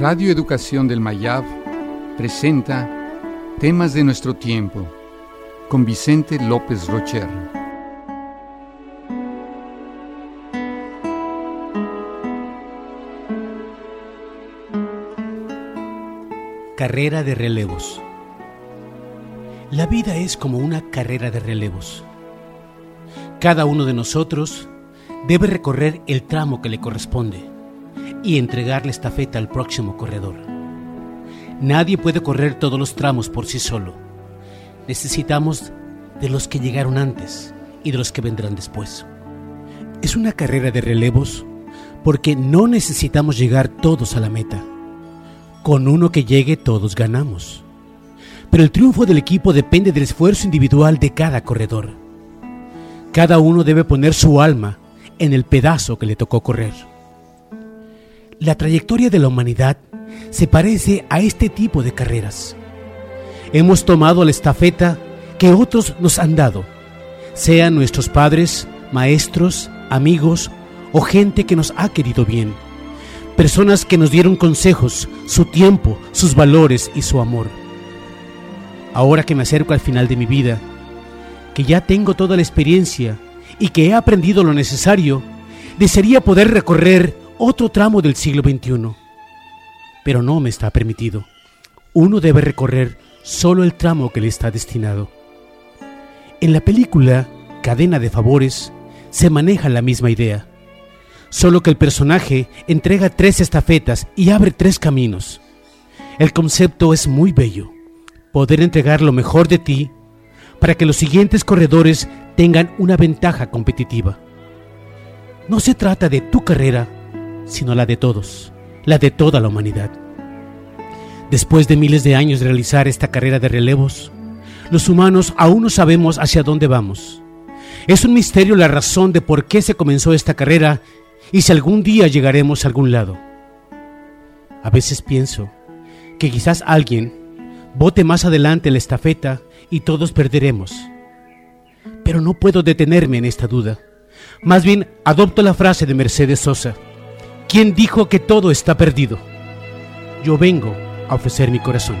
Radio Educación del Mayab presenta Temas de nuestro tiempo con Vicente López Rocher. Carrera de relevos. La vida es como una carrera de relevos. Cada uno de nosotros debe recorrer el tramo que le corresponde y entregar la estafeta al próximo corredor. Nadie puede correr todos los tramos por sí solo. Necesitamos de los que llegaron antes y de los que vendrán después. Es una carrera de relevos porque no necesitamos llegar todos a la meta con uno que llegue todos ganamos. Pero el triunfo del equipo depende del esfuerzo individual de cada corredor. Cada uno debe poner su alma en el pedazo que le tocó correr. La trayectoria de la humanidad se parece a este tipo de carreras. Hemos tomado la estafeta que otros nos han dado, sean nuestros padres, maestros, amigos o gente que nos ha querido bien personas que nos dieron consejos, su tiempo, sus valores y su amor. Ahora que me acerco al final de mi vida, que ya tengo toda la experiencia y que he aprendido lo necesario, desearía poder recorrer otro tramo del siglo XXI. Pero no me está permitido. Uno debe recorrer solo el tramo que le está destinado. En la película Cadena de Favores se maneja la misma idea solo que el personaje entrega tres estafetas y abre tres caminos. El concepto es muy bello, poder entregar lo mejor de ti para que los siguientes corredores tengan una ventaja competitiva. No se trata de tu carrera, sino la de todos, la de toda la humanidad. Después de miles de años de realizar esta carrera de relevos, los humanos aún no sabemos hacia dónde vamos. Es un misterio la razón de por qué se comenzó esta carrera y si algún día llegaremos a algún lado. A veces pienso que quizás alguien bote más adelante la estafeta y todos perderemos. Pero no puedo detenerme en esta duda. Más bien adopto la frase de Mercedes Sosa. ¿Quién dijo que todo está perdido? Yo vengo a ofrecer mi corazón.